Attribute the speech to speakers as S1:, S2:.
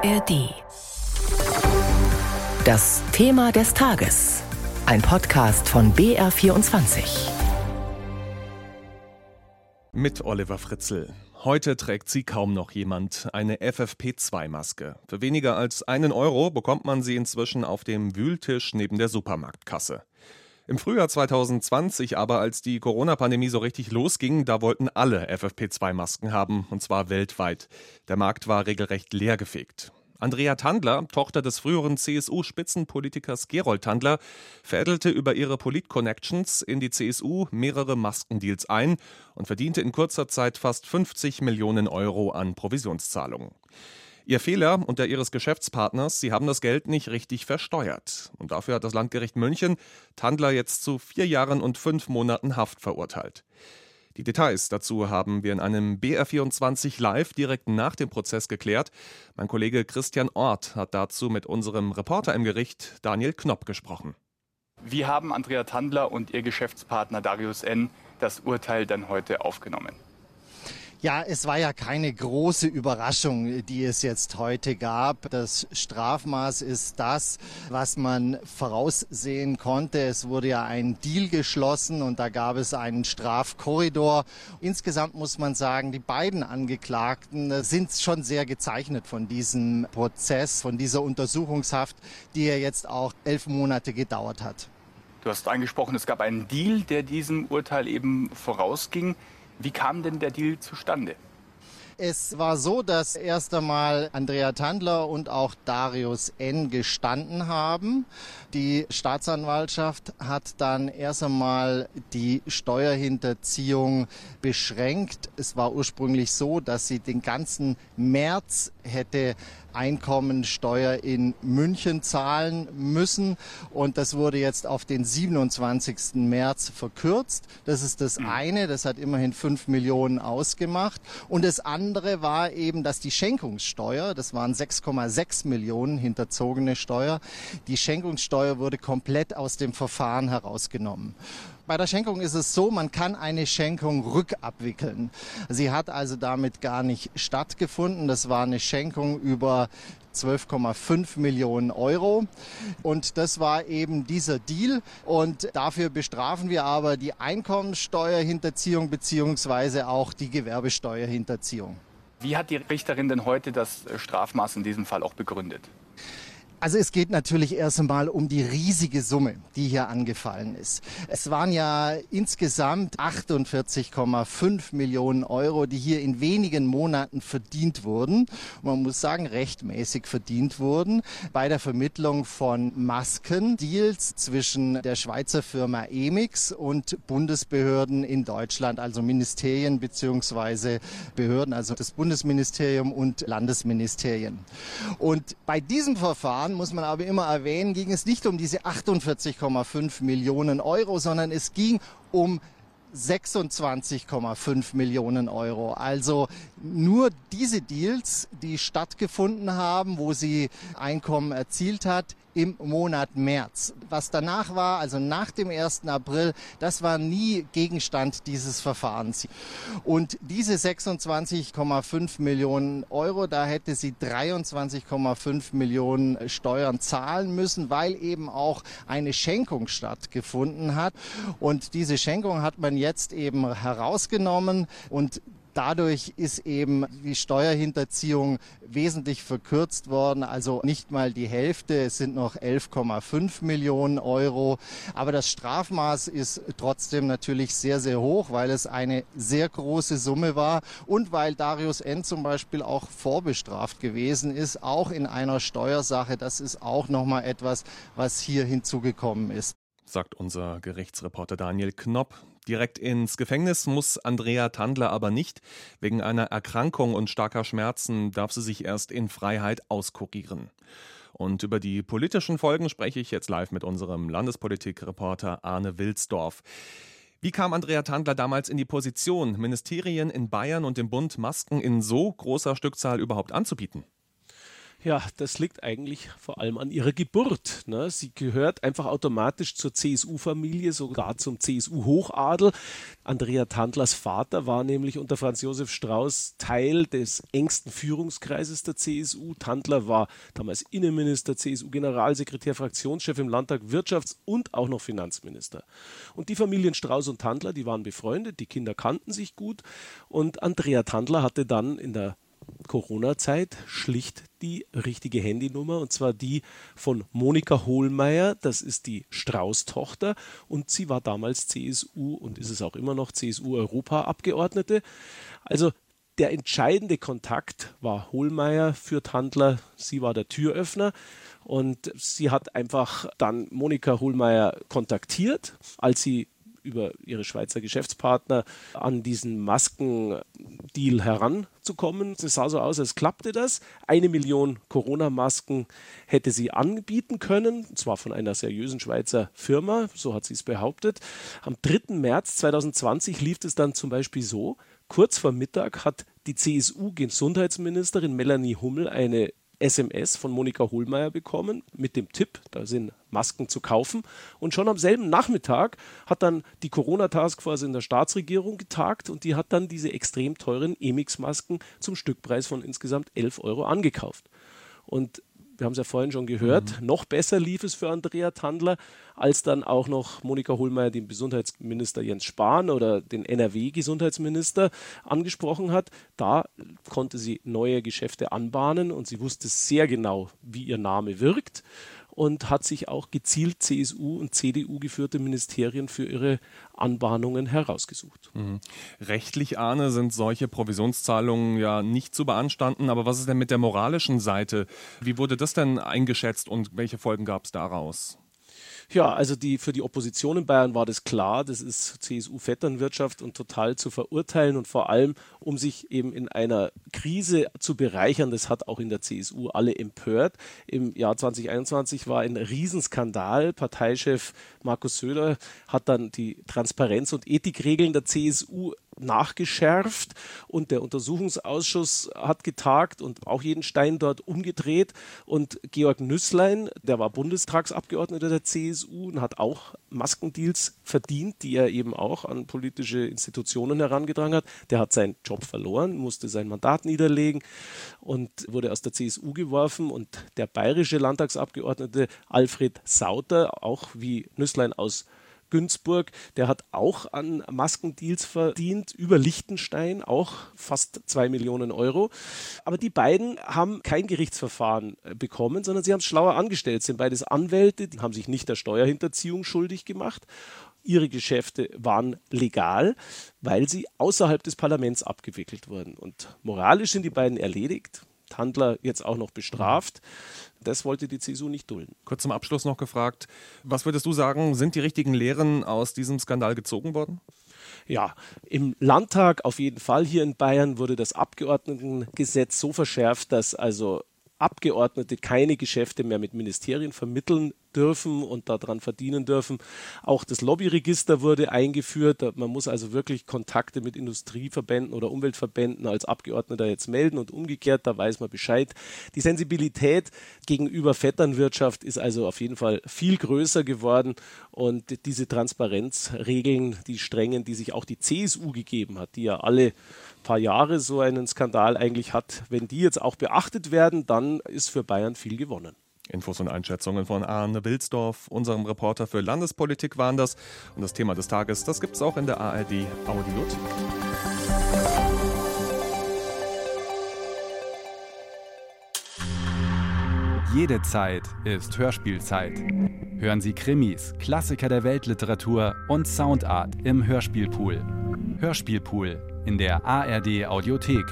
S1: ARD. Das Thema des Tages. Ein Podcast von BR24.
S2: Mit Oliver Fritzl. Heute trägt sie kaum noch jemand eine FFP2-Maske. Für weniger als einen Euro bekommt man sie inzwischen auf dem Wühltisch neben der Supermarktkasse. Im Frühjahr 2020 aber, als die Corona-Pandemie so richtig losging, da wollten alle FFP2-Masken haben, und zwar weltweit. Der Markt war regelrecht leergefegt. Andrea Tandler, Tochter des früheren CSU-Spitzenpolitikers Gerold Tandler, veredelte über ihre Polit-Connections in die CSU mehrere Maskendeals ein und verdiente in kurzer Zeit fast 50 Millionen Euro an Provisionszahlungen. Ihr Fehler und der ihres Geschäftspartners, sie haben das Geld nicht richtig versteuert. Und dafür hat das Landgericht München Tandler jetzt zu vier Jahren und fünf Monaten Haft verurteilt. Die Details dazu haben wir in einem BR24 Live direkt nach dem Prozess geklärt. Mein Kollege Christian Ort hat dazu mit unserem Reporter im Gericht Daniel Knopp gesprochen.
S3: Wie haben Andrea Tandler und ihr Geschäftspartner Darius N. das Urteil dann heute aufgenommen?
S4: Ja, es war ja keine große Überraschung, die es jetzt heute gab. Das Strafmaß ist das, was man voraussehen konnte. Es wurde ja ein Deal geschlossen und da gab es einen Strafkorridor. Insgesamt muss man sagen, die beiden Angeklagten sind schon sehr gezeichnet von diesem Prozess, von dieser Untersuchungshaft, die ja jetzt auch elf Monate gedauert hat.
S3: Du hast angesprochen, es gab einen Deal, der diesem Urteil eben vorausging. Wie kam denn der Deal zustande?
S4: Es war so, dass erst einmal Andrea Tandler und auch Darius N. gestanden haben. Die Staatsanwaltschaft hat dann erst einmal die Steuerhinterziehung beschränkt. Es war ursprünglich so, dass sie den ganzen März hätte Einkommensteuer in München zahlen müssen. Und das wurde jetzt auf den 27. März verkürzt. Das ist das mhm. eine. Das hat immerhin 5 Millionen ausgemacht. Und das andere war eben, dass die Schenkungssteuer, das waren 6,6 Millionen hinterzogene Steuer, die Schenkungssteuer wurde komplett aus dem Verfahren herausgenommen. Bei der Schenkung ist es so, man kann eine Schenkung rückabwickeln. Sie hat also damit gar nicht stattgefunden. Das war eine Schenkung über 12,5 Millionen Euro. Und das war eben dieser Deal. Und dafür bestrafen wir aber die Einkommensteuerhinterziehung beziehungsweise auch die Gewerbesteuerhinterziehung.
S3: Wie hat die Richterin denn heute das Strafmaß in diesem Fall auch begründet?
S4: Also es geht natürlich erst einmal um die riesige Summe, die hier angefallen ist. Es waren ja insgesamt 48,5 Millionen Euro, die hier in wenigen Monaten verdient wurden. Man muss sagen, rechtmäßig verdient wurden bei der Vermittlung von Maskendeals zwischen der Schweizer Firma Emix und Bundesbehörden in Deutschland, also Ministerien beziehungsweise Behörden, also das Bundesministerium und Landesministerien. Und bei diesem Verfahren Jahren, muss man aber immer erwähnen, ging es nicht um diese 48,5 Millionen Euro, sondern es ging um 26,5 Millionen Euro. Also nur diese Deals, die stattgefunden haben, wo sie Einkommen erzielt hat, im Monat März. Was danach war, also nach dem 1. April, das war nie Gegenstand dieses Verfahrens. Und diese 26,5 Millionen Euro, da hätte sie 23,5 Millionen Steuern zahlen müssen, weil eben auch eine Schenkung stattgefunden hat. Und diese Schenkung hat man jetzt eben herausgenommen und Dadurch ist eben die Steuerhinterziehung wesentlich verkürzt worden, also nicht mal die Hälfte, es sind noch 11,5 Millionen Euro. Aber das Strafmaß ist trotzdem natürlich sehr, sehr hoch, weil es eine sehr große Summe war und weil Darius N. zum Beispiel auch vorbestraft gewesen ist, auch in einer Steuersache. Das ist auch nochmal etwas, was hier hinzugekommen ist
S2: sagt unser Gerichtsreporter Daniel Knopp. Direkt ins Gefängnis muss Andrea Tandler aber nicht. Wegen einer Erkrankung und starker Schmerzen darf sie sich erst in Freiheit auskurieren. Und über die politischen Folgen spreche ich jetzt live mit unserem Landespolitikreporter Arne Wilsdorf. Wie kam Andrea Tandler damals in die Position, Ministerien in Bayern und im Bund Masken in so großer Stückzahl überhaupt anzubieten?
S5: Ja, das liegt eigentlich vor allem an ihrer Geburt. Ne? Sie gehört einfach automatisch zur CSU-Familie, sogar zum CSU-Hochadel. Andrea Tandlers Vater war nämlich unter Franz Josef Strauß Teil des engsten Führungskreises der CSU. Tandler war damals Innenminister, CSU-Generalsekretär, Fraktionschef im Landtag, Wirtschafts- und auch noch Finanzminister. Und die Familien Strauß und Tandler, die waren befreundet, die Kinder kannten sich gut. Und Andrea Tandler hatte dann in der Corona-Zeit schlicht die richtige Handynummer und zwar die von Monika Hohlmeier. Das ist die Strauß-Tochter und sie war damals CSU und ist es auch immer noch CSU-Europaabgeordnete. Also der entscheidende Kontakt war Hohlmeier für Tandler. Sie war der Türöffner und sie hat einfach dann Monika Hohlmeier kontaktiert, als sie über ihre Schweizer Geschäftspartner an diesen Maskendeal heranzukommen. Es sah so aus, als klappte das. Eine Million Corona-Masken hätte sie anbieten können, und zwar von einer seriösen Schweizer Firma, so hat sie es behauptet. Am 3. März 2020 lief es dann zum Beispiel so, kurz vor Mittag hat die CSU-Gesundheitsministerin Melanie Hummel eine SMS von Monika Hohlmeier bekommen mit dem Tipp, da sind Masken zu kaufen. Und schon am selben Nachmittag hat dann die Corona-Taskforce in der Staatsregierung getagt und die hat dann diese extrem teuren Emix-Masken zum Stückpreis von insgesamt 11 Euro angekauft. Und wir haben es ja vorhin schon gehört, mhm. noch besser lief es für Andrea Tandler, als dann auch noch Monika Hohlmeier den Gesundheitsminister Jens Spahn oder den NRW-Gesundheitsminister angesprochen hat. Da konnte sie neue Geschäfte anbahnen und sie wusste sehr genau, wie ihr Name wirkt und hat sich auch gezielt CSU und CDU geführte Ministerien für ihre Anbahnungen herausgesucht.
S2: Mhm. Rechtlich, Arne, sind solche Provisionszahlungen ja nicht zu beanstanden. Aber was ist denn mit der moralischen Seite? Wie wurde das denn eingeschätzt und welche Folgen gab es daraus?
S5: Ja, also die, für die Opposition in Bayern war das klar, das ist CSU-Vetternwirtschaft und total zu verurteilen und vor allem, um sich eben in einer Krise zu bereichern, das hat auch in der CSU alle empört. Im Jahr 2021 war ein Riesenskandal. Parteichef Markus Söder hat dann die Transparenz- und Ethikregeln der CSU nachgeschärft und der Untersuchungsausschuss hat getagt und auch jeden Stein dort umgedreht und Georg Nüßlein, der war Bundestagsabgeordneter der CSU und hat auch Maskendeals verdient, die er eben auch an politische Institutionen herangetragen hat. Der hat seinen Job verloren, musste sein Mandat niederlegen und wurde aus der CSU geworfen und der bayerische Landtagsabgeordnete Alfred Sauter, auch wie Nüßlein aus Günzburg, der hat auch an Maskendeals verdient, über Liechtenstein auch fast zwei Millionen Euro. Aber die beiden haben kein Gerichtsverfahren äh, bekommen, sondern sie haben es schlauer angestellt, sind beides Anwälte, die haben sich nicht der Steuerhinterziehung schuldig gemacht. Ihre Geschäfte waren legal, weil sie außerhalb des Parlaments abgewickelt wurden. Und moralisch sind die beiden erledigt. Handler jetzt auch noch bestraft. Das wollte die CSU nicht dulden.
S2: Kurz zum Abschluss noch gefragt, was würdest du sagen, sind die richtigen Lehren aus diesem Skandal gezogen worden?
S5: Ja, im Landtag auf jeden Fall. Hier in Bayern wurde das Abgeordnetengesetz so verschärft, dass also Abgeordnete keine Geschäfte mehr mit Ministerien vermitteln dürfen und daran verdienen dürfen. Auch das Lobbyregister wurde eingeführt. Man muss also wirklich Kontakte mit Industrieverbänden oder Umweltverbänden als Abgeordneter jetzt melden und umgekehrt, da weiß man Bescheid. Die Sensibilität gegenüber Vetternwirtschaft ist also auf jeden Fall viel größer geworden und diese Transparenzregeln, die strengen, die sich auch die CSU gegeben hat, die ja alle paar Jahre so einen Skandal eigentlich hat, wenn die jetzt auch beachtet werden, dann ist für Bayern viel gewonnen.
S2: Infos und Einschätzungen von Arne Wilsdorf, unserem Reporter für Landespolitik waren das. Und das Thema des Tages, das gibt es auch in der ARD Audiothek.
S6: Jede Zeit ist Hörspielzeit. Hören Sie Krimis, Klassiker der Weltliteratur und Soundart im Hörspielpool. Hörspielpool in der ARD Audiothek.